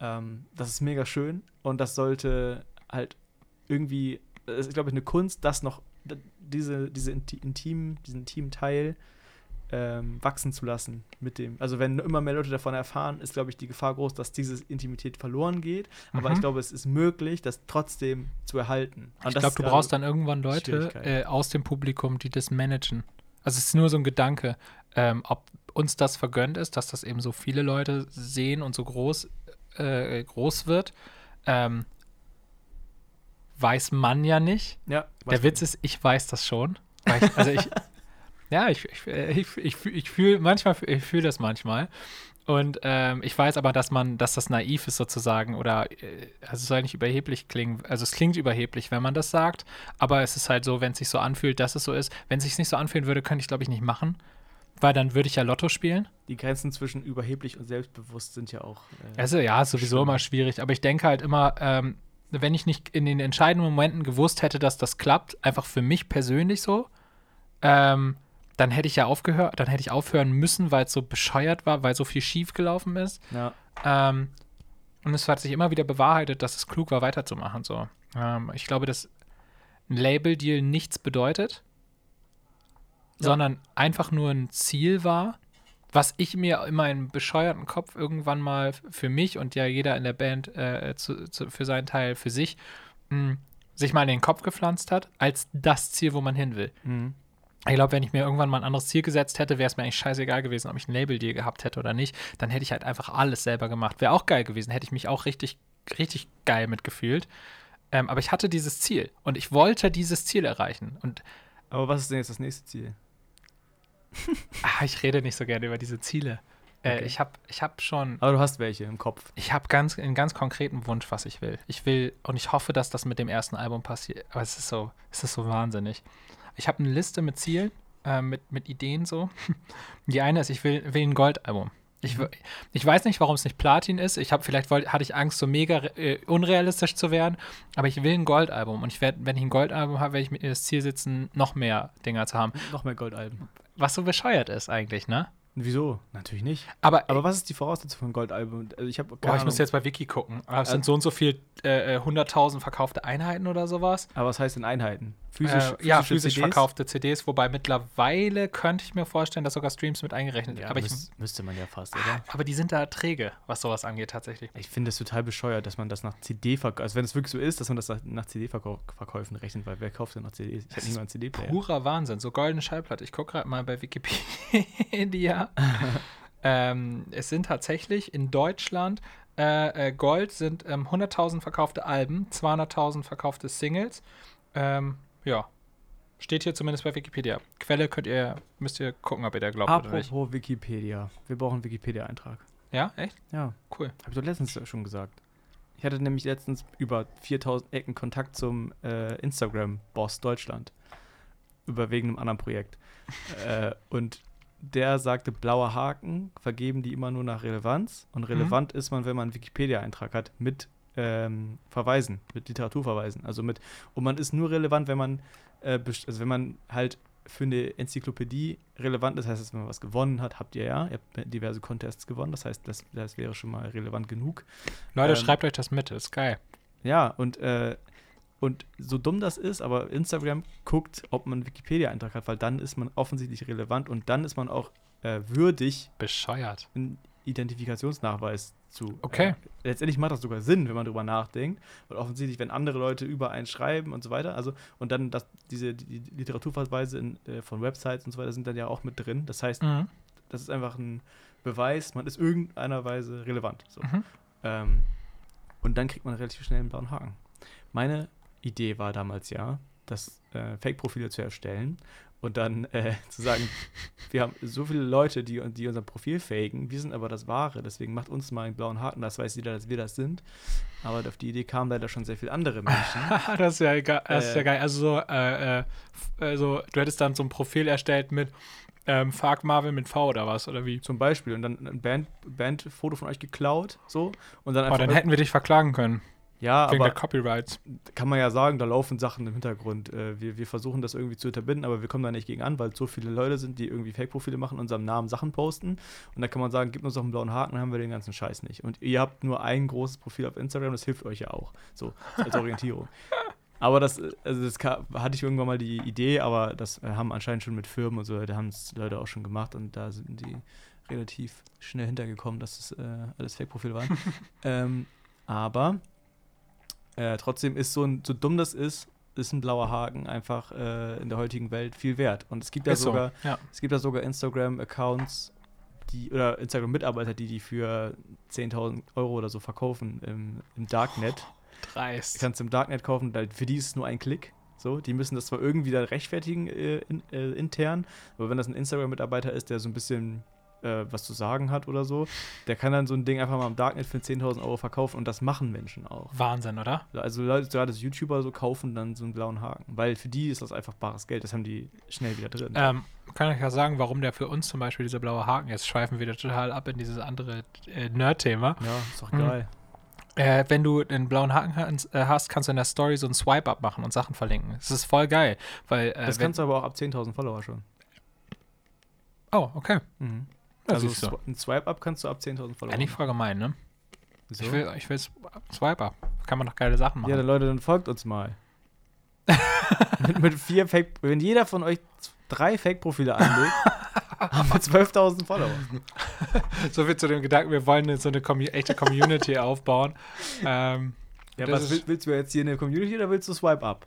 Speaker 4: Ähm, das ist mega schön und das sollte halt irgendwie, es ist, glaube ich, eine Kunst, das noch, diese, diese inti intimen, diesen intimen Teil ähm, wachsen zu lassen mit dem. Also wenn immer mehr Leute davon erfahren, ist, glaube ich, die Gefahr groß, dass diese Intimität verloren geht. Aber
Speaker 3: Mhm.
Speaker 4: ich glaube, es ist möglich, das trotzdem zu erhalten. Und
Speaker 3: Ich glaube, du brauchst dann irgendwann Leute äh, aus dem Publikum, die das managen. Also es ist nur so ein Gedanke, ähm, ob uns das vergönnt ist, dass das eben so viele Leute sehen und so groß, äh, groß wird, ähm, weiß man ja nicht.
Speaker 4: Ja,
Speaker 3: Der Witz ist, ich weiß das schon. Ich, also ich, <laughs> ja, ich, ich, ich, ich, fühl- ich fühle manchmal, ich fühle das manchmal. Und ähm, ich weiß aber, dass man, dass das naiv ist sozusagen oder äh, also es soll nicht überheblich klingen. Also es klingt überheblich, wenn man das sagt, aber es ist halt so, wenn es sich so anfühlt, dass es so ist. Wenn es sich nicht so anfühlen würde, könnte ich glaube ich nicht machen. weil dann würde ich ja Lotto spielen.
Speaker 4: Die Grenzen zwischen überheblich und selbstbewusst sind ja auch. Äh,
Speaker 3: Also ja, sowieso
Speaker 4: Stimmt.
Speaker 3: immer schwierig. Aber ich denke halt immer, ähm, wenn ich nicht in den entscheidenden Momenten gewusst hätte, dass das klappt, einfach für mich persönlich so, ähm, dann hätte ich ja aufgehört, dann hätte ich aufhören müssen, weil es so bescheuert war, weil so viel schief gelaufen ist.
Speaker 4: ja.
Speaker 3: Ähm, und es hat sich immer wieder bewahrheitet, dass es klug war, weiterzumachen. So. Ähm, ich glaube, dass ein Label-Deal nichts bedeutet,
Speaker 4: Ja.
Speaker 3: sondern einfach nur ein Ziel war, was ich mir in meinem bescheuerten Kopf irgendwann mal für mich und ja jeder in der Band äh, zu, zu, für seinen Teil für sich mh, sich mal in den Kopf gepflanzt hat, als das Ziel, wo man hin will.
Speaker 4: Mhm.
Speaker 3: Ich glaube, wenn ich mir irgendwann mal ein anderes Ziel gesetzt hätte, wäre es mir eigentlich scheißegal gewesen, ob ich ein Label-Deal gehabt hätte oder nicht. Dann hätte ich halt einfach alles selber gemacht. Wäre auch geil gewesen. Hätte ich mich auch richtig, richtig geil mitgefühlt. Ähm, aber ich hatte dieses Ziel und ich wollte dieses Ziel erreichen. Und
Speaker 4: Aber was ist denn jetzt das nächste Ziel? <laughs>
Speaker 3: ah, ich rede nicht so gerne über diese Ziele. Äh,
Speaker 4: Okay.
Speaker 3: Ich habe ich hab schon,
Speaker 4: Aber du hast welche im Kopf.
Speaker 3: ich habe ganz, einen ganz konkreten Wunsch, was ich will. Ich will und ich hoffe, dass das mit dem ersten Album passiert. Aber es ist so, es ist so wahnsinnig. Ich habe eine Liste mit Zielen, äh, mit, mit Ideen so. <laughs> Die eine ist, ich will, will ein Goldalbum. Ich, ich weiß nicht, warum es nicht Platin ist. Ich habe vielleicht wollt, hatte ich Angst, so mega äh, unrealistisch zu werden, aber ich will ein Goldalbum und ich werde, wenn ich ein Goldalbum habe, werde ich mir das Ziel setzen, noch mehr Dinger zu haben.
Speaker 4: Noch mehr Goldalben.
Speaker 3: Was so bescheuert ist eigentlich, ne?
Speaker 4: Wieso? Natürlich nicht.
Speaker 3: Aber,
Speaker 4: Aber was ist die Voraussetzung für ein Goldalbum? Also ich habe
Speaker 3: boah, ich muss jetzt bei Wiki gucken. Aber es sind so und so viel äh, äh, 100.000 verkaufte Einheiten oder sowas.
Speaker 4: Aber was heißt in Einheiten? Physisch,
Speaker 3: äh, ja, physisch
Speaker 4: CDs?
Speaker 3: verkaufte CDs, wobei mittlerweile könnte ich mir vorstellen, dass sogar Streams mit eingerechnet
Speaker 4: Ja,
Speaker 3: aber, ich,
Speaker 4: müß, müsste man ja fast, oder?
Speaker 3: aber die sind da träge, was sowas angeht, tatsächlich.
Speaker 4: Ich finde es total bescheuert, dass man das nach CD verkauft. Also wenn es wirklich so ist, dass man das nach- CD-Verkäufen rechnet, weil wer kauft denn noch CDs? Ich hätte nicht mal einen CD-Player.
Speaker 3: Purer Wahnsinn, so goldene Schallplatte. Ich gucke gerade mal bei Wikipedia. <laughs> ähm, es sind tatsächlich in Deutschland äh, äh, Gold sind ähm, 100.000 verkaufte Alben, 200.000 verkaufte Singles. Ähm, ja, steht hier zumindest bei Wikipedia. Quelle könnt ihr, müsst ihr gucken, ob ihr da glaubt oder nicht.
Speaker 4: Apropos Wikipedia. Wir brauchen einen Wikipedia-Eintrag.
Speaker 3: Ja, echt?
Speaker 4: Ja,
Speaker 3: Cool.
Speaker 4: habe ich doch letztens schon gesagt. Ich hatte nämlich letztens über 4000 Ecken Kontakt zum äh, Instagram-Boss Deutschland. Über wegen einem anderen Projekt. <laughs> äh, und der sagte, blauer Haken vergeben die immer nur nach Relevanz. Und relevant ist man, wenn man einen Wikipedia-Eintrag hat mit ähm, Verweisen, mit Literaturverweisen. Also mit, und man ist nur relevant, wenn man, äh, also wenn man halt für eine Enzyklopädie relevant ist, heißt das, wenn man was gewonnen hat, habt ihr ja, ihr habt diverse Contests gewonnen, das heißt, das, das wäre schon mal relevant genug.
Speaker 3: Leute,
Speaker 4: Ähm,
Speaker 3: schreibt euch das mit, das ist geil.
Speaker 4: Ja, und, äh, und so dumm das ist, aber Instagram guckt, ob man einen Wikipedia-Eintrag hat, weil dann ist man offensichtlich relevant und dann ist man auch äh, würdig,
Speaker 3: Bescheuert.
Speaker 4: einen Identifikationsnachweis zu.
Speaker 3: Okay.
Speaker 4: Äh, letztendlich macht das sogar Sinn, wenn man drüber nachdenkt. Weil offensichtlich, wenn andere Leute über einen schreiben und so weiter, also und dann das, diese die die Literaturverweise in, äh, von Websites und so weiter sind dann ja auch mit drin. Das heißt,
Speaker 3: Mhm.
Speaker 4: das ist einfach ein Beweis, man ist irgendeiner Weise relevant. So.
Speaker 3: Mhm.
Speaker 4: Ähm, und dann kriegt man relativ schnell einen blauen Haken. Meine Idee war damals ja, das äh, Fake-Profile zu erstellen und dann äh, <laughs> zu sagen, wir haben so viele Leute, die, die unser Profil faken, wir sind aber das Wahre, deswegen macht uns mal einen blauen Haken, das weiß jeder, dass wir das sind. Aber auf die Idee kamen leider schon sehr viele andere Menschen. <laughs>
Speaker 3: das ist ja, geil, das ist ja
Speaker 4: Äh.
Speaker 3: geil. Also so, äh, äh, also du hättest dann so ein Profil erstellt mit ähm, Fuck Marvel mit V oder was, oder wie?
Speaker 4: zum Beispiel und dann ein Band, Bandfoto von euch geklaut, so und dann
Speaker 3: Oh,
Speaker 4: einfach
Speaker 3: dann hätten wir dich verklagen können,
Speaker 4: ja,
Speaker 3: wegen
Speaker 4: aber
Speaker 3: der Copyrights.
Speaker 4: kann man ja sagen, da laufen Sachen im Hintergrund. Äh, wir, wir versuchen das irgendwie zu unterbinden, aber wir kommen da nicht gegen an, weil es so viele Leute sind, die irgendwie Fake-Profile machen, unserem Namen Sachen posten. Und da kann man sagen, gib uns doch einen blauen Haken, dann haben wir den ganzen Scheiß nicht. Und ihr habt nur ein großes Profil auf Instagram, das hilft euch ja auch. So, als Orientierung. <laughs> Aber das, also das hatte ich irgendwann mal die Idee, aber das äh, haben anscheinend schon mit Firmen und so, da haben es Leute auch schon gemacht und da sind die relativ schnell hintergekommen, dass es äh, alles Fake-Profile waren. <laughs> ähm, aber äh, trotzdem ist so, ein, so dumm das ist, ist ein blauer Haken einfach äh, in der heutigen Welt viel wert. Und es gibt
Speaker 3: Ist so,
Speaker 4: sogar,
Speaker 3: ja.
Speaker 4: es gibt ja sogar Instagram-Accounts, die, oder Instagram-Mitarbeiter, die die für 10.000 Euro oder so verkaufen im, im Darknet. Du
Speaker 3: Dreist.
Speaker 4: kannst im Darknet kaufen, da- für die ist es nur ein Klick. So, die müssen das zwar irgendwie dann rechtfertigen äh, in, äh, intern, aber wenn das ein Instagram-Mitarbeiter ist, der so ein bisschen äh, was zu sagen hat oder so, der kann dann so ein Ding einfach mal im Darknet für 10.000 Euro verkaufen und das machen Menschen auch.
Speaker 3: Wahnsinn, oder?
Speaker 4: Also Leute, gerade das YouTuber so kaufen dann so einen blauen Haken, weil für die ist das einfach bares Geld, das haben die schnell wieder drin.
Speaker 3: Ähm, kann ich ja sagen, warum der für uns zum Beispiel dieser blaue Haken ist. Schweifen wieder total ab in dieses andere äh, Nerd-Thema.
Speaker 4: ja, ist doch
Speaker 3: Mhm.
Speaker 4: geil.
Speaker 3: Äh, wenn du einen blauen Haken hast, äh, hast, kannst du in der Story so ein Swipe-Up machen und Sachen verlinken. Das ist voll geil, weil äh,
Speaker 4: Das kannst du aber auch ab 10.000 Follower schon.
Speaker 3: Oh, okay.
Speaker 4: Mhm.
Speaker 3: Ja,
Speaker 4: also ein Swipe-Up kannst du ab 10.000 Follower
Speaker 3: Eigentlich voll gemein, ne?
Speaker 4: So.
Speaker 3: Ich will, ich will Swipe-Up. Kann man doch geile Sachen machen.
Speaker 4: Ja, dann Leute, dann folgt uns mal. <laughs> mit, mit vier Fake, wenn jeder von euch drei Fake-Profile anlegt, <laughs> haben wir 12.000 Follower. <laughs>
Speaker 3: so viel zu dem Gedanken, wir wollen so eine Commu echte Community aufbauen. Ähm,
Speaker 4: Ja, was
Speaker 3: ist-
Speaker 4: will, willst du jetzt hier eine Community oder willst du Swipe-Up?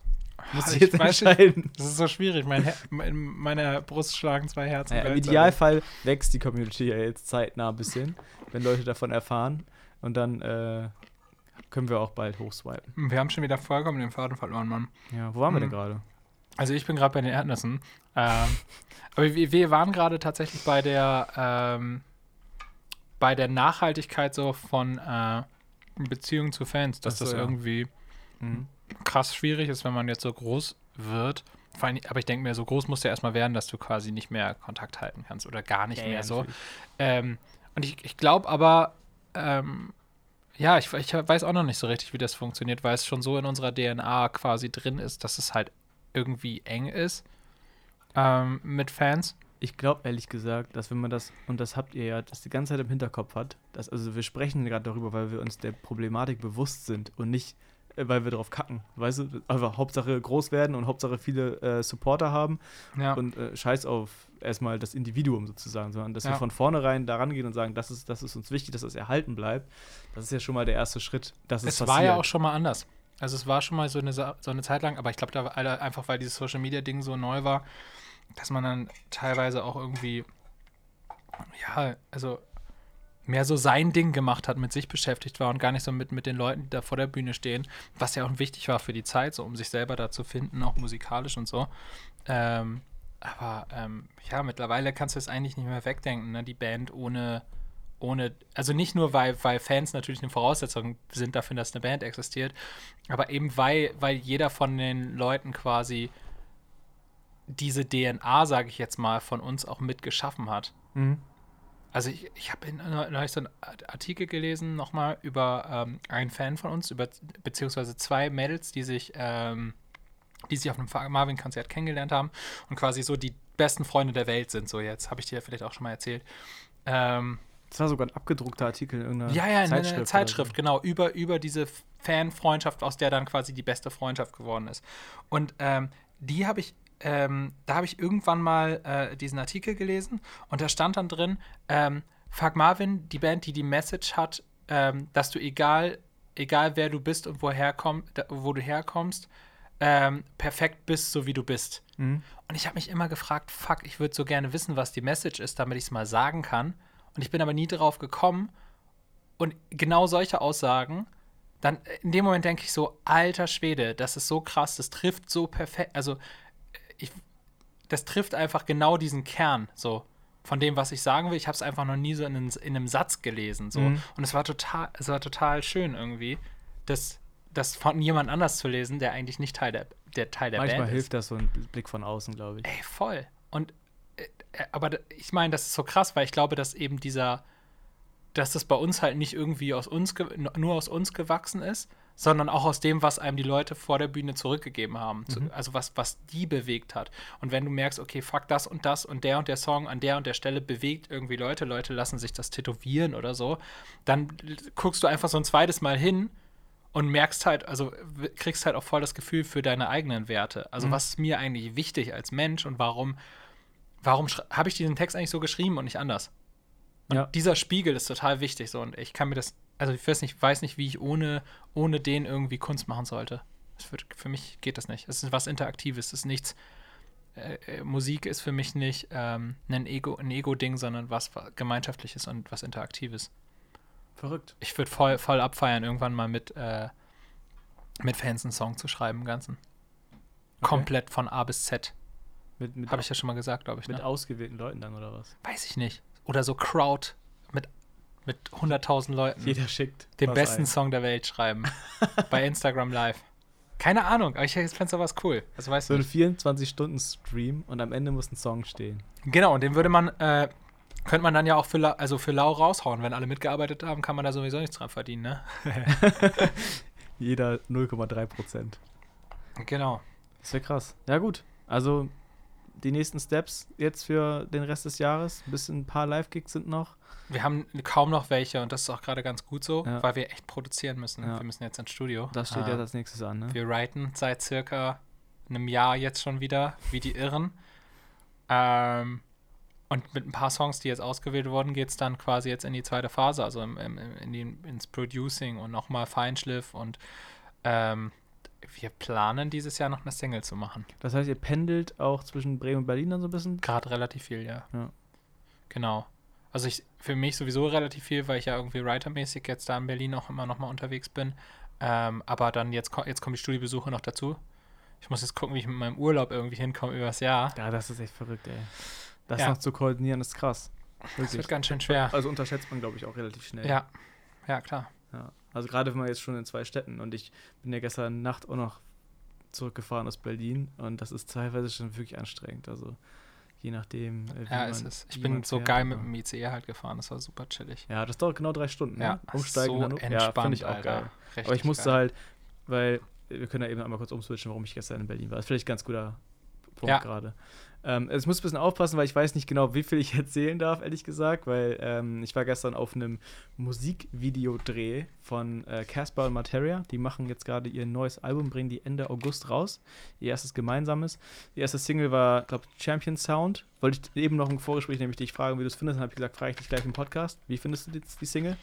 Speaker 4: Musst du
Speaker 3: ich
Speaker 4: jetzt
Speaker 3: weiß nicht.
Speaker 4: entscheiden.
Speaker 3: das ist so schwierig. Mein Her in meiner Brust schlagen zwei Herzen.
Speaker 4: Naja, Im. Idealfall wächst die Community ja jetzt zeitnah ein bisschen, wenn Leute davon erfahren. Und dann äh, können wir auch bald hochswipen.
Speaker 3: Wir haben schon wieder vollkommen den Faden verloren, Mann.
Speaker 4: Ja, wo waren wir denn
Speaker 3: Mhm.
Speaker 4: gerade?
Speaker 3: Also ich bin gerade bei den Erdnüssen. Ähm, <laughs> aber wir, wir waren gerade tatsächlich bei der ähm, bei der Nachhaltigkeit so von äh, Beziehungen zu Fans, dass
Speaker 4: so,
Speaker 3: das
Speaker 4: ja.
Speaker 3: irgendwie
Speaker 4: Mhm.
Speaker 3: Krass schwierig ist, wenn man jetzt so groß wird. Vor allem, aber ich denke mir, so groß musst du ja erstmal werden, dass du quasi nicht mehr Kontakt halten kannst oder gar nicht
Speaker 4: Ja,
Speaker 3: mehr
Speaker 4: ja,
Speaker 3: so. Ähm, und ich, ich glaube aber, ähm, ja, ich, ich weiß auch noch nicht so richtig, wie das funktioniert, weil es schon so in unserer DNA quasi drin ist, dass es halt irgendwie eng ist ähm, mit Fans.
Speaker 4: Ich glaube ehrlich gesagt, dass wenn man das, und das habt ihr ja, das die ganze Zeit im Hinterkopf hat, dass, also wir sprechen gerade darüber, weil wir uns der Problematik bewusst sind und nicht, weil wir drauf kacken. Weißt du, einfach Hauptsache groß werden und Hauptsache viele äh, Supporter haben
Speaker 3: Ja.
Speaker 4: und äh, scheiß auf erstmal das Individuum sozusagen, sondern dass wir
Speaker 3: Ja.
Speaker 4: von vornherein da rangehen und sagen, das ist, das ist uns wichtig, dass das erhalten bleibt. Das ist ja schon mal der erste Schritt. Dass
Speaker 3: es
Speaker 4: es
Speaker 3: war ja auch schon mal anders. Also es war schon mal so eine, so eine Zeit lang, aber ich glaube, da war einfach, weil dieses Social Media Ding so neu war, dass man dann teilweise auch irgendwie, ja, also mehr so sein Ding gemacht hat, mit sich beschäftigt war und gar nicht so mit, mit den Leuten, die da vor der Bühne stehen, was ja auch wichtig war für die Zeit, so um sich selber da zu finden, auch musikalisch und so. Ähm, aber ähm, ja, mittlerweile kannst du es eigentlich nicht mehr wegdenken, ne? die Band ohne, ohne, also nicht nur, weil, weil Fans natürlich eine Voraussetzung sind dafür, dass eine Band existiert, aber eben weil, weil jeder von den Leuten quasi diese DNA, sage ich jetzt mal, von uns auch mitgeschaffen hat.
Speaker 4: Mhm.
Speaker 3: Also ich, ich habe neulich so einen Artikel gelesen, nochmal über ähm, einen Fan von uns, über beziehungsweise zwei Mädels, die sich, ähm, die sich auf einem Marvin-Konzert kennengelernt haben und quasi so die besten Freunde der Welt sind, so jetzt. Habe ich dir ja vielleicht auch schon mal erzählt. Ähm,
Speaker 4: Das war sogar ein abgedruckter Artikel in irgendeiner
Speaker 3: ja, ja, in
Speaker 4: Zeitschrift.
Speaker 3: einer
Speaker 4: oder
Speaker 3: Zeitschrift, genau, über, über diese Fanfreundschaft, aus der dann quasi die beste Freundschaft geworden ist. Und ähm, die habe ich, ähm, da habe ich irgendwann mal äh, diesen Artikel gelesen und da stand dann drin, ähm, Fuck Marvin, die Band, die die Message hat, ähm, dass du egal, egal wer du bist und woher komm, da, wo du herkommst, ähm, perfekt bist, so wie du bist.
Speaker 4: Mhm.
Speaker 3: Und ich habe mich immer gefragt, fuck, ich würde so gerne wissen, was die Message ist, damit ich es mal sagen kann. Und ich bin aber nie drauf gekommen. Und genau solche Aussagen, dann äh, in dem Moment denke ich so, alter Schwede, das ist so krass, das trifft so perfekt, also ich, das trifft einfach genau diesen Kern, so von dem, was ich sagen will. Ich habe es einfach noch nie so in, einem- in einem Satz gelesen, so.
Speaker 4: Mhm.
Speaker 3: Und es war total, es war total schön irgendwie, das, das von jemand anders zu lesen, der eigentlich nicht Teil der, der Teil der
Speaker 4: Manchmal
Speaker 3: Band ist.
Speaker 4: hilft das so ein Blick von außen, glaube ich.
Speaker 3: Ey, voll. Und äh, äh, aber ich meine, das ist so krass, weil ich glaube, dass eben dieser, dass das bei uns halt nicht irgendwie aus uns nur aus uns gewachsen ist, sondern auch aus dem, was einem die Leute vor der Bühne zurückgegeben haben. Zu, also was, was die bewegt hat. Und wenn du merkst, okay, fuck das und das und der und der Song an der und der Stelle bewegt irgendwie Leute, Leute lassen sich das tätowieren oder so, dann guckst du einfach so ein zweites Mal hin und merkst halt, also kriegst halt auch voll das Gefühl für deine eigenen Werte. Also was ist mir eigentlich wichtig als Mensch und warum, warum habe ich diesen Text eigentlich so geschrieben und nicht anders? Und
Speaker 4: Ja.
Speaker 3: dieser Spiegel ist total wichtig so und ich kann mir das, also ich weiß nicht, weiß nicht, wie ich ohne, ohne den irgendwie Kunst machen sollte. Wird, für mich geht das nicht. Es ist was Interaktives, es ist nichts. Äh, äh, Musik ist für mich nicht ähm, ein Ego, ein Ego-Ding, sondern was wa- Gemeinschaftliches und was Interaktives
Speaker 4: Verrückt.
Speaker 3: ich würde voll, voll abfeiern, irgendwann mal mit, äh, mit Fans einen Song zu schreiben, im Ganzen. Komplett von A bis Z.
Speaker 4: Mit, mit,
Speaker 3: Habe ich ja schon mal gesagt, glaube ich.
Speaker 4: mit
Speaker 3: Ne?
Speaker 4: ausgewählten Leuten dann, oder was?
Speaker 3: Weiß ich nicht. oder so Crowd mit, mit 100.000 Leuten
Speaker 4: Jeder schickt.
Speaker 3: den besten
Speaker 4: ein.
Speaker 3: Song der Welt schreiben. <laughs> bei Instagram Live. Keine Ahnung, aber ich fände sowas cool. Also weißt
Speaker 4: So ein 24-Stunden-Stream und am Ende muss ein Song stehen.
Speaker 3: genau, und den würde man, äh, könnte man dann ja auch für, La also für lau raushauen. Wenn alle mitgearbeitet haben, kann man da sowieso nichts dran verdienen, ne? <laughs>
Speaker 4: Jeder 0,3 Prozent.
Speaker 3: Genau.
Speaker 4: Das wäre krass. Ja, gut. Also die nächsten Steps jetzt für den Rest des Jahres. Ein bisschen ein paar Live-Gigs sind noch.
Speaker 3: Wir haben kaum noch welche und das ist auch gerade ganz gut so,
Speaker 4: Ja.
Speaker 3: weil wir echt produzieren müssen.
Speaker 4: Ja.
Speaker 3: Wir müssen jetzt ins Studio.
Speaker 4: Das steht
Speaker 3: Äh,
Speaker 4: jetzt als nächstes an, ne?
Speaker 3: Wir writen seit circa einem Jahr jetzt schon wieder, wie die Irren. Ähm, und mit ein paar Songs, die jetzt ausgewählt wurden, geht es dann quasi jetzt in die zweite Phase, also im, im, in die, ins Producing und nochmal Feinschliff und ähm, wir planen dieses Jahr noch eine Single zu machen.
Speaker 4: Das heißt, ihr pendelt auch zwischen Bremen und Berlin dann so ein bisschen?
Speaker 3: Gerade relativ viel, ja.
Speaker 4: Ja.
Speaker 3: Genau. Also ich für mich sowieso relativ viel, weil ich ja irgendwie writermäßig jetzt da in Berlin auch immer nochmal unterwegs bin. Ähm, aber dann jetzt, jetzt kommen die Studiobesuche noch dazu. Ich muss jetzt gucken, wie ich mit meinem Urlaub irgendwie hinkomme übers Jahr.
Speaker 4: Ja, das ist echt verrückt, ey. Das
Speaker 3: Ja.
Speaker 4: noch zu koordinieren ist krass.
Speaker 3: Das
Speaker 4: Wirklich.
Speaker 3: wird ganz schön schwer.
Speaker 4: Also unterschätzt man, glaube ich, auch relativ schnell.
Speaker 3: Ja, ja klar.
Speaker 4: Ja. Also gerade wenn man jetzt schon in zwei Städten und ich bin ja gestern Nacht auch noch zurückgefahren aus Berlin und das ist teilweise schon wirklich anstrengend. Also je nachdem. äh, wie
Speaker 3: Ja, ist es. Ich bin so geil mit dem ICE halt gefahren. Das war super chillig.
Speaker 4: Ja, das dauert genau drei Stunden.
Speaker 3: Ja,
Speaker 4: ne? Umsteigen
Speaker 3: so
Speaker 4: Hannover.
Speaker 3: entspannt,
Speaker 4: Ja, finde ich auch
Speaker 3: Alter.
Speaker 4: geil.
Speaker 3: Richtig
Speaker 4: Aber ich musste
Speaker 3: geil.
Speaker 4: halt, weil wir können ja eben einmal kurz umswitchen, warum ich gestern in Berlin war. Das ist vielleicht ein ganz guter Punkt
Speaker 3: Ja.
Speaker 4: gerade. Ähm, es muss ein bisschen aufpassen, weil ich weiß nicht genau, wie viel ich erzählen darf, ehrlich gesagt, weil ähm, ich war gestern auf einem Musikvideodreh von äh, Casper und Materia. Die machen jetzt gerade ihr neues Album, bringen die Ende August raus. Ihr erstes gemeinsames. Die erste Single war, glaube ich, Champion Sound. Wollte ich eben noch im Vorgespräch nämlich dich fragen, wie du es findest. Dann habe ich gesagt, frage ich dich gleich im Podcast. Wie findest du die, die Single?